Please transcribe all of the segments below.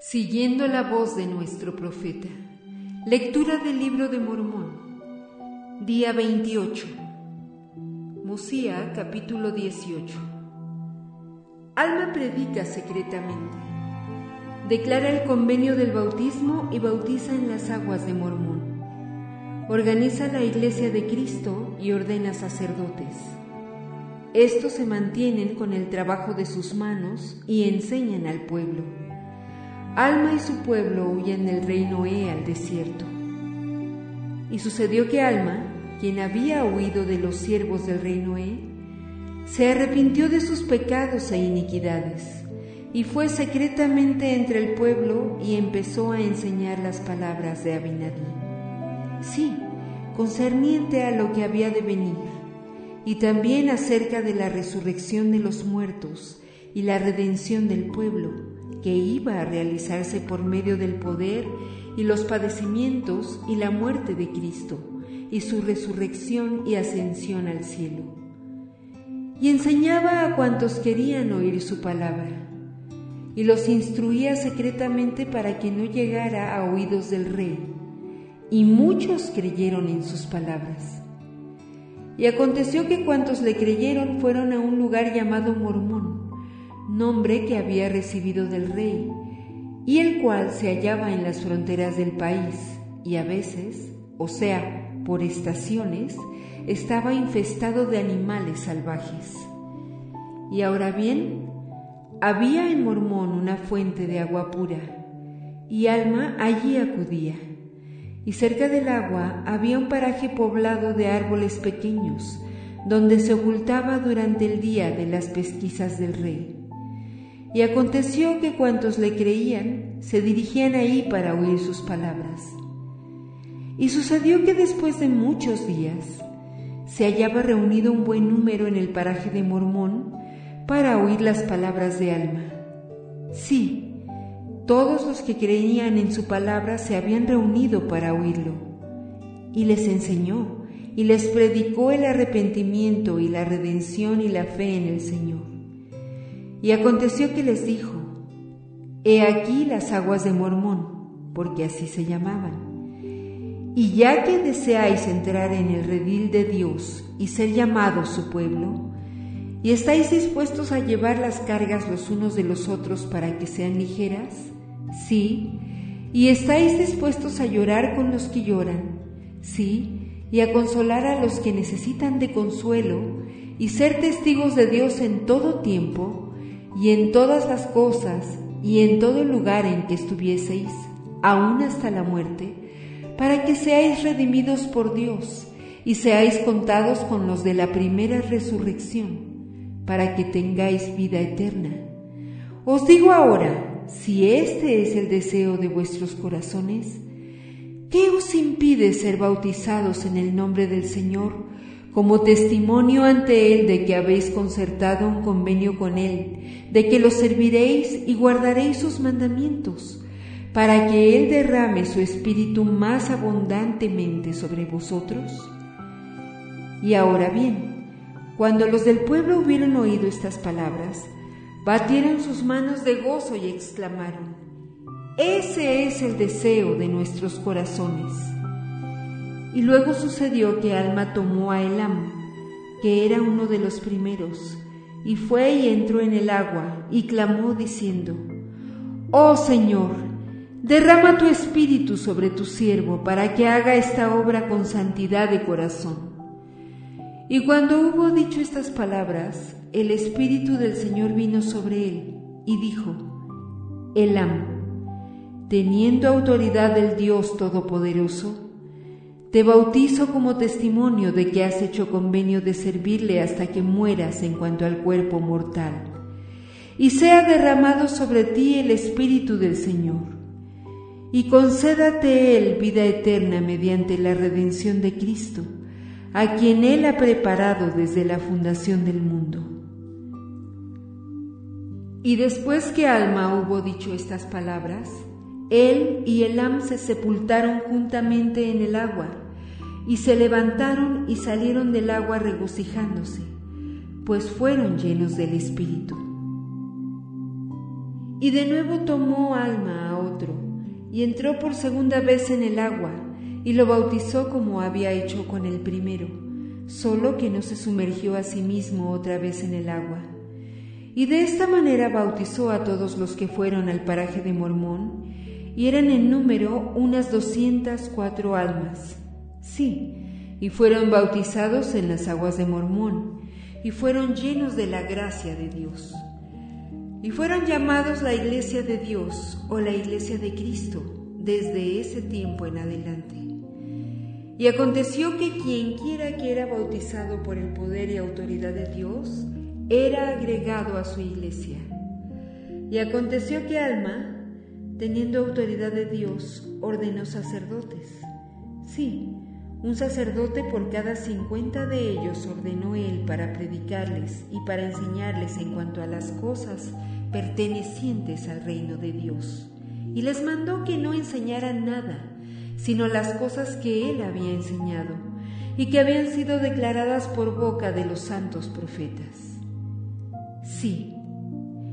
Siguiendo la voz de nuestro profeta. Lectura del libro de Mormón. Día 28. Musía, capítulo 18. Alma predica secretamente. Declara el convenio del bautismo y bautiza en las aguas de Mormón. Organiza la iglesia de Cristo y ordena sacerdotes. Estos se mantienen con el trabajo de sus manos y enseñan al pueblo. Alma y su pueblo huyen del rey Noé al desierto. Y sucedió que Alma, quien había huido de los siervos del rey Noé, se arrepintió de sus pecados e iniquidades, y fue secretamente entre el pueblo y empezó a enseñar las palabras de Abinadí. Sí, concerniente a lo que había de venir y también acerca de la resurrección de los muertos y la redención del pueblo, que iba a realizarse por medio del poder y los padecimientos y la muerte de Cristo, y su resurrección y ascensión al cielo. Y enseñaba a cuantos querían oír su palabra, y los instruía secretamente para que no llegara a oídos del rey, y muchos creyeron en sus palabras. Y aconteció que cuantos le creyeron fueron a un lugar llamado Mormón, nombre que había recibido del rey, y el cual se hallaba en las fronteras del país, y a veces, o sea, por estaciones, estaba infestado de animales salvajes. Y ahora bien, había en Mormón una fuente de agua pura, y Alma allí acudía y cerca del agua había un paraje poblado de árboles pequeños, donde se ocultaba durante el día de las pesquisas del rey. Y aconteció que cuantos le creían se dirigían ahí para oír sus palabras. Y sucedió que después de muchos días se hallaba reunido un buen número en el paraje de Mormón para oír las palabras de Alma. Sí, todos los que creían en su palabra se habían reunido para oírlo. Y les enseñó y les predicó el arrepentimiento y la redención y la fe en el Señor. Y aconteció que les dijo, He aquí las aguas de Mormón, porque así se llamaban. Y ya que deseáis entrar en el redil de Dios y ser llamados su pueblo, y estáis dispuestos a llevar las cargas los unos de los otros para que sean ligeras, Sí, y estáis dispuestos a llorar con los que lloran, sí, y a consolar a los que necesitan de consuelo, y ser testigos de Dios en todo tiempo, y en todas las cosas, y en todo lugar en que estuvieseis, aún hasta la muerte, para que seáis redimidos por Dios, y seáis contados con los de la primera resurrección, para que tengáis vida eterna. Os digo ahora, si este es el deseo de vuestros corazones, ¿qué os impide ser bautizados en el nombre del Señor como testimonio ante Él de que habéis concertado un convenio con Él, de que lo serviréis y guardaréis sus mandamientos, para que Él derrame su espíritu más abundantemente sobre vosotros? Y ahora bien, cuando los del pueblo hubieron oído estas palabras, batieron sus manos de gozo y exclamaron, ese es el deseo de nuestros corazones. Y luego sucedió que Alma tomó a Elam, que era uno de los primeros, y fue y entró en el agua y clamó diciendo, Oh Señor, derrama tu espíritu sobre tu siervo para que haga esta obra con santidad de corazón. Y cuando hubo dicho estas palabras, el Espíritu del Señor vino sobre él y dijo, Elam, teniendo autoridad del Dios Todopoderoso, te bautizo como testimonio de que has hecho convenio de servirle hasta que mueras en cuanto al cuerpo mortal, y sea derramado sobre ti el Espíritu del Señor, y concédate Él vida eterna mediante la redención de Cristo, a quien Él ha preparado desde la fundación del mundo. Y después que Alma hubo dicho estas palabras, él y Elam se sepultaron juntamente en el agua, y se levantaron y salieron del agua regocijándose, pues fueron llenos del Espíritu. Y de nuevo tomó alma a otro, y entró por segunda vez en el agua, y lo bautizó como había hecho con el primero, solo que no se sumergió a sí mismo otra vez en el agua. Y de esta manera bautizó a todos los que fueron al paraje de Mormón, y eran en número unas doscientas cuatro almas. Sí, y fueron bautizados en las aguas de Mormón, y fueron llenos de la gracia de Dios. Y fueron llamados la iglesia de Dios o la iglesia de Cristo desde ese tiempo en adelante. Y aconteció que quien quiera que era bautizado por el poder y autoridad de Dios, era agregado a su iglesia. Y aconteció que Alma, teniendo autoridad de Dios, ordenó sacerdotes. Sí, un sacerdote por cada cincuenta de ellos ordenó él para predicarles y para enseñarles en cuanto a las cosas pertenecientes al reino de Dios. Y les mandó que no enseñaran nada, sino las cosas que él había enseñado y que habían sido declaradas por boca de los santos profetas. Sí,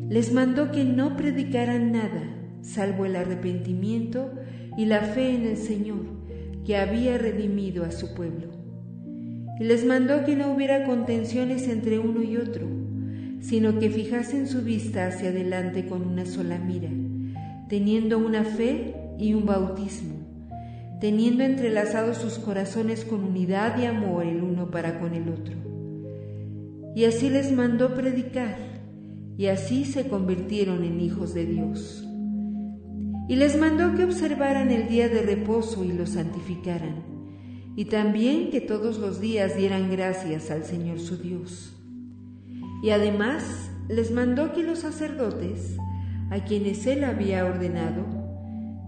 les mandó que no predicaran nada, salvo el arrepentimiento y la fe en el Señor que había redimido a su pueblo. Y les mandó que no hubiera contenciones entre uno y otro, sino que fijasen su vista hacia adelante con una sola mira, teniendo una fe y un bautismo, teniendo entrelazados sus corazones con unidad y amor el uno para con el otro. Y así les mandó predicar, y así se convirtieron en hijos de Dios y les mandó que observaran el día de reposo y lo santificaran, y también que todos los días dieran gracias al Señor su Dios. Y además les mandó que los sacerdotes, a quienes él había ordenado,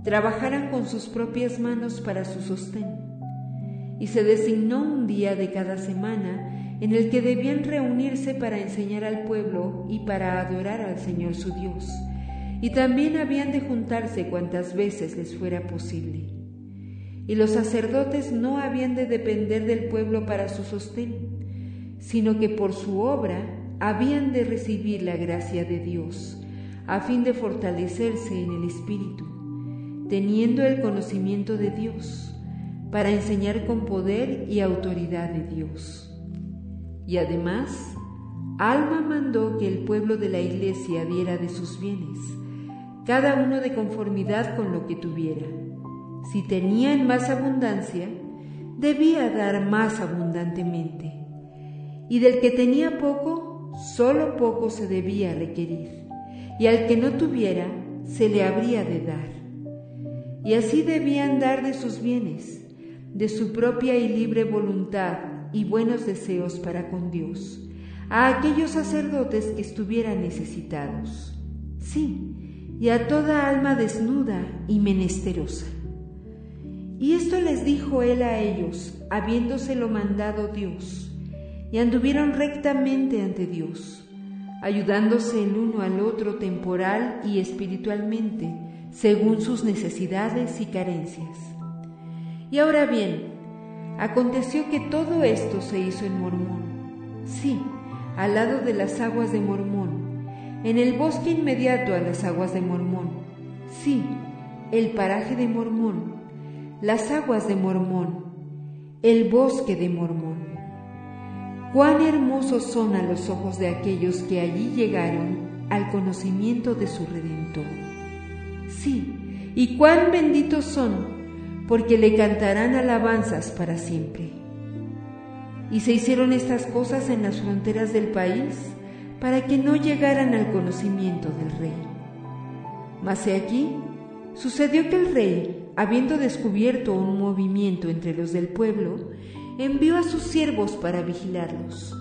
trabajaran con sus propias manos para su sostén. Y se designó un día de cada semana en el que debían reunirse para enseñar al pueblo y para adorar al Señor su Dios y también habían de juntarse cuantas veces les fuera posible. Y los sacerdotes no habían de depender del pueblo para su sostén, sino que por su obra habían de recibir la gracia de Dios, a fin de fortalecerse en el Espíritu, teniendo el conocimiento de Dios, para enseñar con poder y autoridad de Dios. Y además, Alma mandó que el pueblo de la iglesia diera de sus bienes, cada uno de conformidad con lo que tuviera. Si tenía en más abundancia, debía dar más abundantemente. Y del que tenía poco, solo poco se debía requerir. Y al que no tuviera, se le habría de dar. Y así debían dar de sus bienes, de su propia y libre voluntad y buenos deseos para con Dios, a aquellos sacerdotes que estuvieran necesitados. Sí, y a toda alma desnuda y menesterosa. Y esto les dijo él a ellos, habiéndoselo mandado Dios, y anduvieron rectamente ante Dios, ayudándose el uno al otro temporal y espiritualmente, según sus necesidades y carencias. Y ahora bien, aconteció que todo esto se hizo en Mormón, sí, al lado de las aguas de Mormón, en el bosque inmediato a las aguas de Mormón. Sí, el paraje de Mormón, las aguas de Mormón, el bosque de Mormón. Cuán hermosos son a los ojos de aquellos que allí llegaron al conocimiento de su Redentor. Sí, y cuán benditos son, porque le cantarán alabanzas para siempre. Y se hicieron estas cosas en las fronteras del país para que no llegaran al conocimiento del rey. Mas he aquí, sucedió que el rey, habiendo descubierto un movimiento entre los del pueblo, envió a sus siervos para vigilarlos.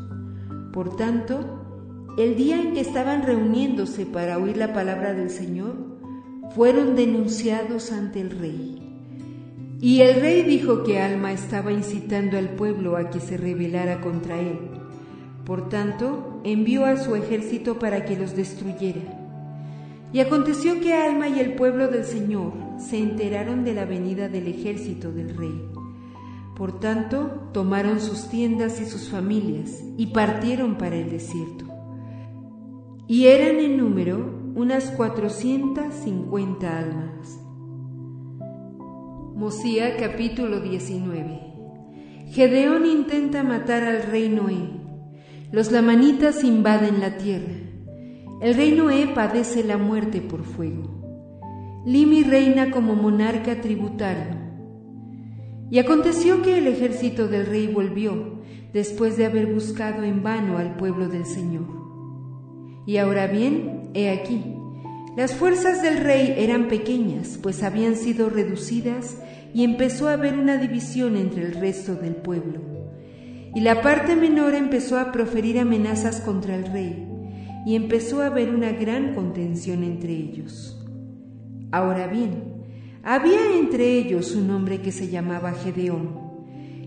Por tanto, el día en que estaban reuniéndose para oír la palabra del Señor, fueron denunciados ante el rey. Y el rey dijo que Alma estaba incitando al pueblo a que se rebelara contra él por tanto, envió a su ejército para que los destruyera. Y aconteció que Alma y el pueblo del Señor se enteraron de la venida del ejército del rey. Por tanto, tomaron sus tiendas y sus familias y partieron para el desierto. Y eran en número unas 450 almas. Mosía capítulo 19 Gedeón intenta matar al rey Noé. Los lamanitas invaden la tierra. El rey Noé padece la muerte por fuego. Limi reina como monarca tributario. Y aconteció que el ejército del rey volvió, después de haber buscado en vano al pueblo del Señor. Y ahora bien, he aquí, las fuerzas del rey eran pequeñas, pues habían sido reducidas y empezó a haber una división entre el resto del pueblo. Y la parte menor empezó a proferir amenazas contra el rey, y empezó a haber una gran contención entre ellos. Ahora bien, había entre ellos un hombre que se llamaba Gedeón,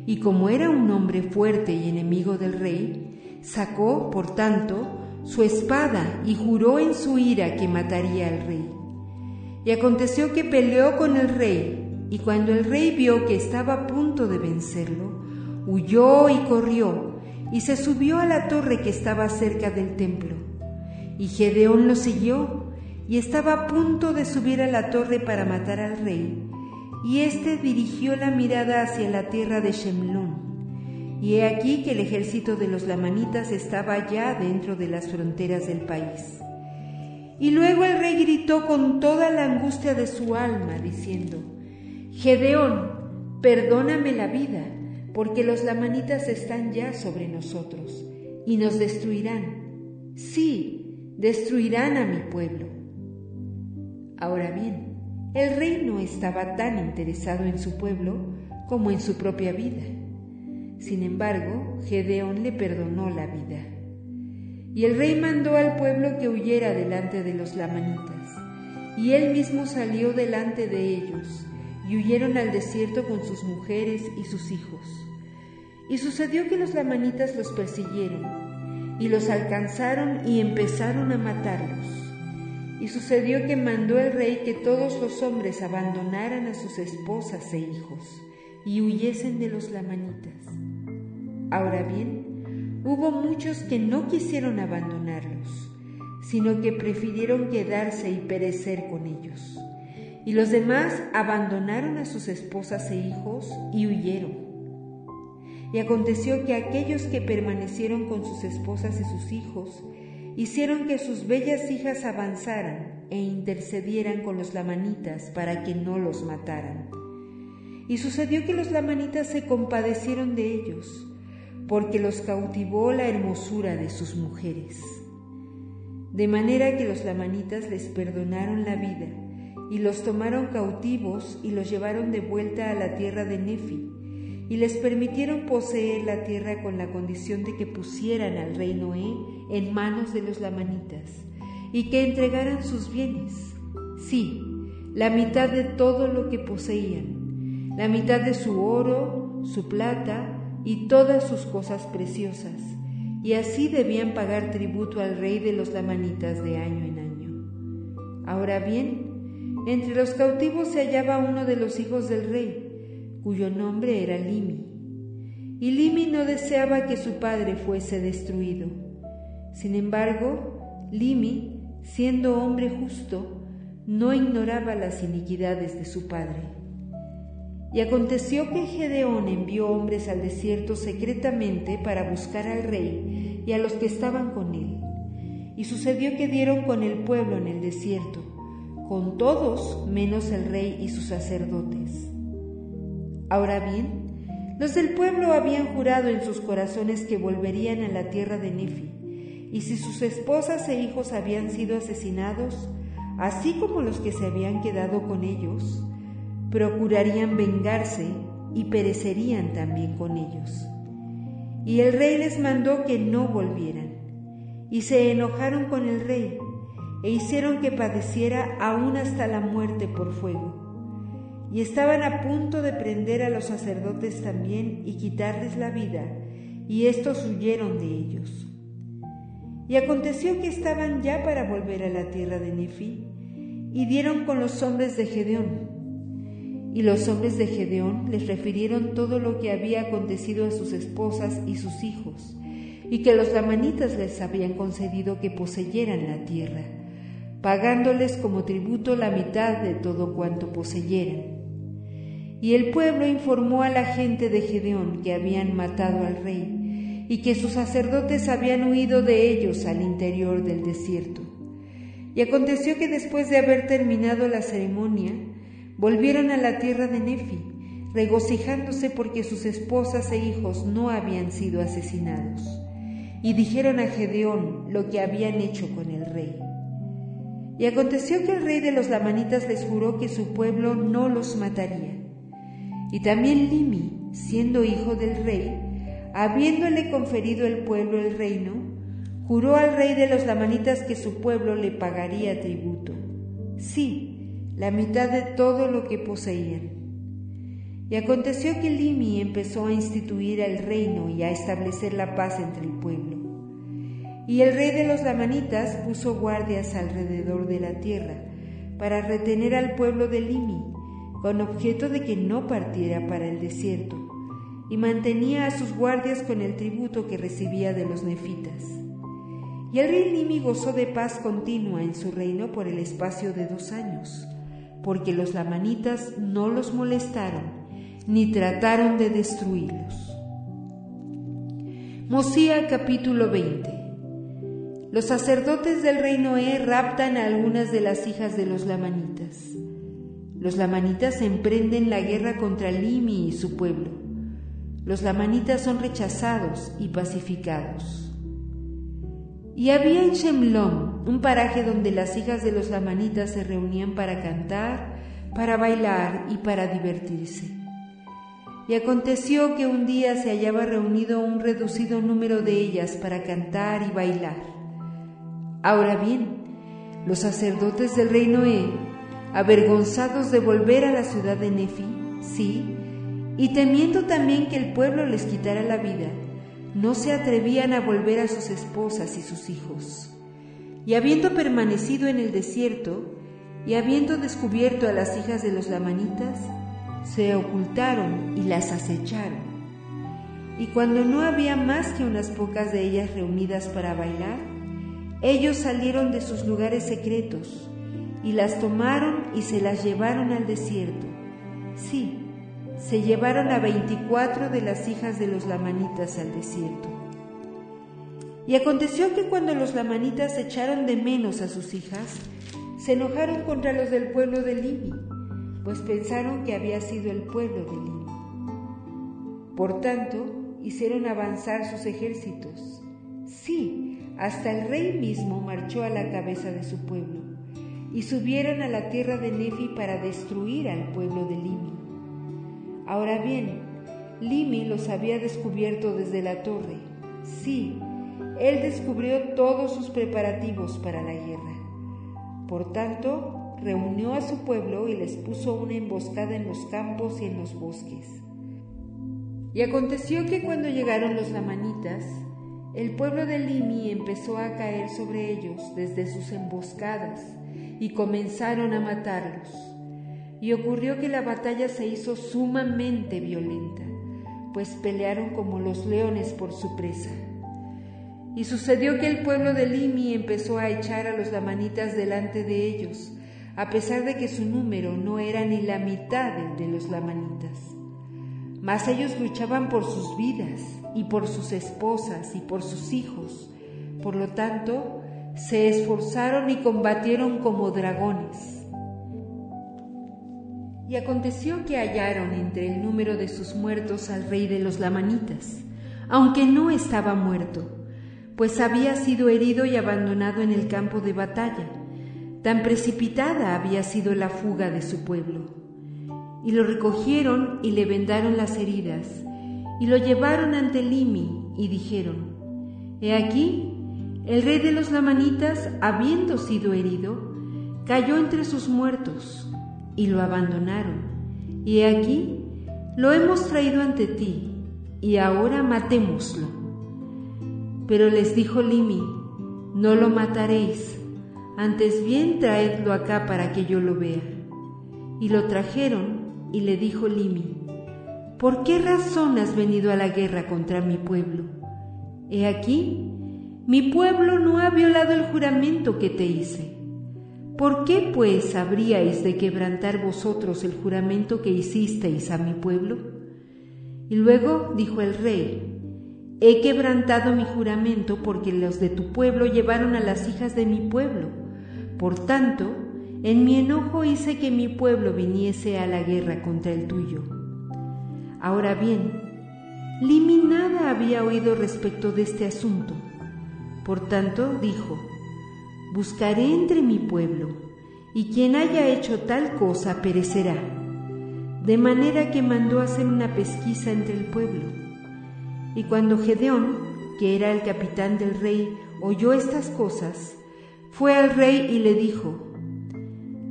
y como era un hombre fuerte y enemigo del rey, sacó, por tanto, su espada y juró en su ira que mataría al rey. Y aconteció que peleó con el rey, y cuando el rey vio que estaba a punto de vencerlo, huyó y corrió, y se subió a la torre que estaba cerca del templo. Y Gedeón lo siguió, y estaba a punto de subir a la torre para matar al rey, y éste dirigió la mirada hacia la tierra de Shemlón y he aquí que el ejército de los lamanitas estaba ya dentro de las fronteras del país. Y luego el rey gritó con toda la angustia de su alma, diciendo, Gedeón, perdóname la vida, porque los lamanitas están ya sobre nosotros, y nos destruirán. Sí, destruirán a mi pueblo. Ahora bien, el rey no estaba tan interesado en su pueblo como en su propia vida sin embargo, Gedeón le perdonó la vida. Y el rey mandó al pueblo que huyera delante de los lamanitas, y él mismo salió delante de ellos, y huyeron al desierto con sus mujeres y sus hijos. Y sucedió que los lamanitas los persiguieron, y los alcanzaron y empezaron a matarlos. Y sucedió que mandó el rey que todos los hombres abandonaran a sus esposas e hijos, y huyesen de los lamanitas. Ahora bien, hubo muchos que no quisieron abandonarlos, sino que prefirieron quedarse y perecer con ellos. Y los demás abandonaron a sus esposas e hijos y huyeron. Y aconteció que aquellos que permanecieron con sus esposas y sus hijos hicieron que sus bellas hijas avanzaran e intercedieran con los lamanitas para que no los mataran. Y sucedió que los lamanitas se compadecieron de ellos porque los cautivó la hermosura de sus mujeres. De manera que los lamanitas les perdonaron la vida y los tomaron cautivos y los llevaron de vuelta a la tierra de Nefi y les permitieron poseer la tierra con la condición de que pusieran al rey Noé en manos de los lamanitas y que entregaran sus bienes, sí, la mitad de todo lo que poseían, la mitad de su oro, su plata, y todas sus cosas preciosas, y así debían pagar tributo al rey de los lamanitas de año en año. Ahora bien, entre los cautivos se hallaba uno de los hijos del rey, cuyo nombre era Limi. Y Limi no deseaba que su padre fuese destruido. Sin embargo, Limi, siendo hombre justo, no ignoraba las iniquidades de su padre. Y aconteció que Gedeón envió hombres al desierto secretamente para buscar al rey y a los que estaban con él. Y sucedió que dieron con el pueblo en el desierto, con todos menos el rey y sus sacerdotes. Ahora bien, los del pueblo habían jurado en sus corazones que volverían a la tierra de Nefi, y si sus esposas e hijos habían sido asesinados, así como los que se habían quedado con ellos, procurarían vengarse y perecerían también con ellos. Y el rey les mandó que no volvieran, y se enojaron con el rey, e hicieron que padeciera aún hasta la muerte por fuego. Y estaban a punto de prender a los sacerdotes también y quitarles la vida, y estos huyeron de ellos. Y aconteció que estaban ya para volver a la tierra de Nefi, y dieron con los hombres de Gedeón, y los hombres de Gedeón les refirieron todo lo que había acontecido a sus esposas y sus hijos, y que los lamanitas les habían concedido que poseyeran la tierra, pagándoles como tributo la mitad de todo cuanto poseyeran. Y el pueblo informó a la gente de Gedeón que habían matado al rey y que sus sacerdotes habían huido de ellos al interior del desierto. Y aconteció que después de haber terminado la ceremonia, volvieron a la tierra de Nefi, regocijándose porque sus esposas e hijos no habían sido asesinados. Y dijeron a Gedeón lo que habían hecho con el rey. Y aconteció que el rey de los lamanitas les juró que su pueblo no los mataría. Y también Limi, siendo hijo del rey, habiéndole conferido el pueblo el reino, juró al rey de los lamanitas que su pueblo le pagaría tributo. Sí, la mitad de todo lo que poseían. Y aconteció que Limi empezó a instituir el reino y a establecer la paz entre el pueblo. Y el rey de los lamanitas puso guardias alrededor de la tierra para retener al pueblo de Limi, con objeto de que no partiera para el desierto, y mantenía a sus guardias con el tributo que recibía de los nefitas. Y el rey Nimi gozó de paz continua en su reino por el espacio de dos años, porque los lamanitas no los molestaron ni trataron de destruirlos. Mosía capítulo 20 Los sacerdotes del reino E raptan a algunas de las hijas de los lamanitas. Los lamanitas emprenden la guerra contra Limi y su pueblo. Los lamanitas son rechazados y pacificados. Y había en Shemlom un paraje donde las hijas de los lamanitas se reunían para cantar, para bailar y para divertirse. Y aconteció que un día se hallaba reunido un reducido número de ellas para cantar y bailar. Ahora bien, los sacerdotes del reino E, avergonzados de volver a la ciudad de Nefi, sí, y temiendo también que el pueblo les quitara la vida, no se atrevían a volver a sus esposas y sus hijos. Y habiendo permanecido en el desierto, y habiendo descubierto a las hijas de los lamanitas, se ocultaron y las acecharon. Y cuando no había más que unas pocas de ellas reunidas para bailar, ellos salieron de sus lugares secretos y las tomaron y se las llevaron al desierto. Sí, se llevaron a veinticuatro de las hijas de los lamanitas al desierto. Y aconteció que cuando los lamanitas echaron de menos a sus hijas, se enojaron contra los del pueblo de Limi, pues pensaron que había sido el pueblo de Limi. Por tanto, hicieron avanzar sus ejércitos. Sí, hasta el rey mismo marchó a la cabeza de su pueblo, y subieron a la tierra de Nefi para destruir al pueblo de Limi. Ahora bien, Limi los había descubierto desde la torre. Sí, él descubrió todos sus preparativos para la guerra. Por tanto, reunió a su pueblo y les puso una emboscada en los campos y en los bosques. Y aconteció que cuando llegaron los lamanitas, el pueblo de Limi empezó a caer sobre ellos desde sus emboscadas y comenzaron a matarlos. Y ocurrió que la batalla se hizo sumamente violenta, pues pelearon como los leones por su presa. Y sucedió que el pueblo de Limi empezó a echar a los lamanitas delante de ellos, a pesar de que su número no era ni la mitad del de los lamanitas. Mas ellos luchaban por sus vidas y por sus esposas y por sus hijos. Por lo tanto, se esforzaron y combatieron como dragones. Y aconteció que hallaron entre el número de sus muertos al rey de los lamanitas, aunque no estaba muerto, pues había sido herido y abandonado en el campo de batalla. Tan precipitada había sido la fuga de su pueblo. Y lo recogieron y le vendaron las heridas, y lo llevaron ante Limi, y dijeron, He aquí, el rey de los lamanitas, habiendo sido herido, cayó entre sus muertos y lo abandonaron. Y aquí lo hemos traído ante ti, y ahora matémoslo. Pero les dijo Limi, no lo mataréis, antes bien traedlo acá para que yo lo vea. Y lo trajeron, y le dijo Limi, ¿por qué razón has venido a la guerra contra mi pueblo? He aquí, mi pueblo no ha violado el juramento que te hice ¿Por qué pues habríais de quebrantar vosotros el juramento que hicisteis a mi pueblo? Y luego dijo el rey, He quebrantado mi juramento porque los de tu pueblo llevaron a las hijas de mi pueblo. Por tanto, en mi enojo hice que mi pueblo viniese a la guerra contra el tuyo. Ahora bien, Limi nada había oído respecto de este asunto. Por tanto, dijo, Buscaré entre mi pueblo, y quien haya hecho tal cosa perecerá. De manera que mandó hacer una pesquisa entre el pueblo. Y cuando Gedeón, que era el capitán del rey, oyó estas cosas, fue al rey y le dijo,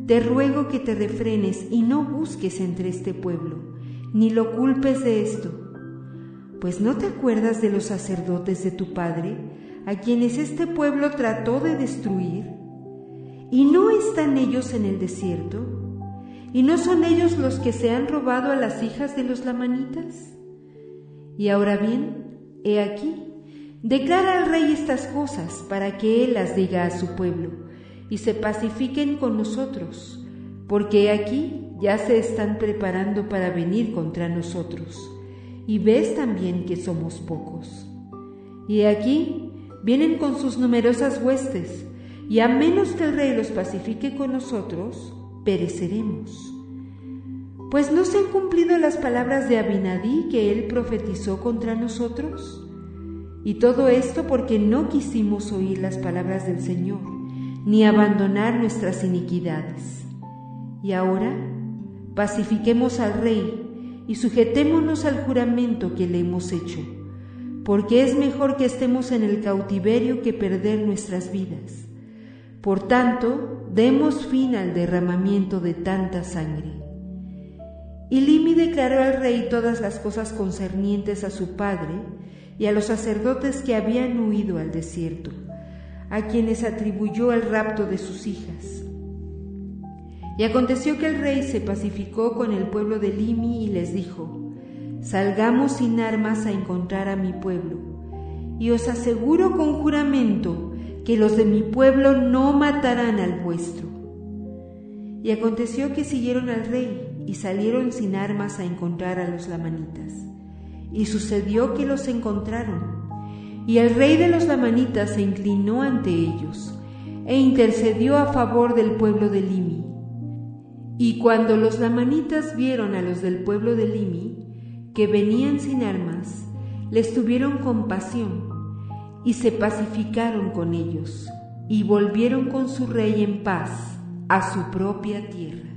Te ruego que te refrenes y no busques entre este pueblo, ni lo culpes de esto. Pues no te acuerdas de los sacerdotes de tu padre, a quienes este pueblo trató de destruir, y no están ellos en el desierto, y no son ellos los que se han robado a las hijas de los lamanitas. Y ahora bien, he aquí, declara al rey estas cosas para que él las diga a su pueblo, y se pacifiquen con nosotros, porque he aquí ya se están preparando para venir contra nosotros y ves también que somos pocos. Y aquí vienen con sus numerosas huestes, y a menos que el rey los pacifique con nosotros, pereceremos. Pues no se han cumplido las palabras de Abinadí que él profetizó contra nosotros. Y todo esto porque no quisimos oír las palabras del Señor, ni abandonar nuestras iniquidades. Y ahora pacifiquemos al rey y sujetémonos al juramento que le hemos hecho, porque es mejor que estemos en el cautiverio que perder nuestras vidas. Por tanto, demos fin al derramamiento de tanta sangre. Y Limi declaró al rey todas las cosas concernientes a su padre y a los sacerdotes que habían huido al desierto, a quienes atribuyó el rapto de sus hijas y aconteció que el rey se pacificó con el pueblo de Limi y les dijo, Salgamos sin armas a encontrar a mi pueblo, y os aseguro con juramento que los de mi pueblo no matarán al vuestro. Y aconteció que siguieron al rey y salieron sin armas a encontrar a los lamanitas. Y sucedió que los encontraron. Y el rey de los lamanitas se inclinó ante ellos e intercedió a favor del pueblo de Limi y cuando los lamanitas vieron a los del pueblo de Limi, que venían sin armas, les tuvieron compasión y se pacificaron con ellos y volvieron con su rey en paz a su propia tierra.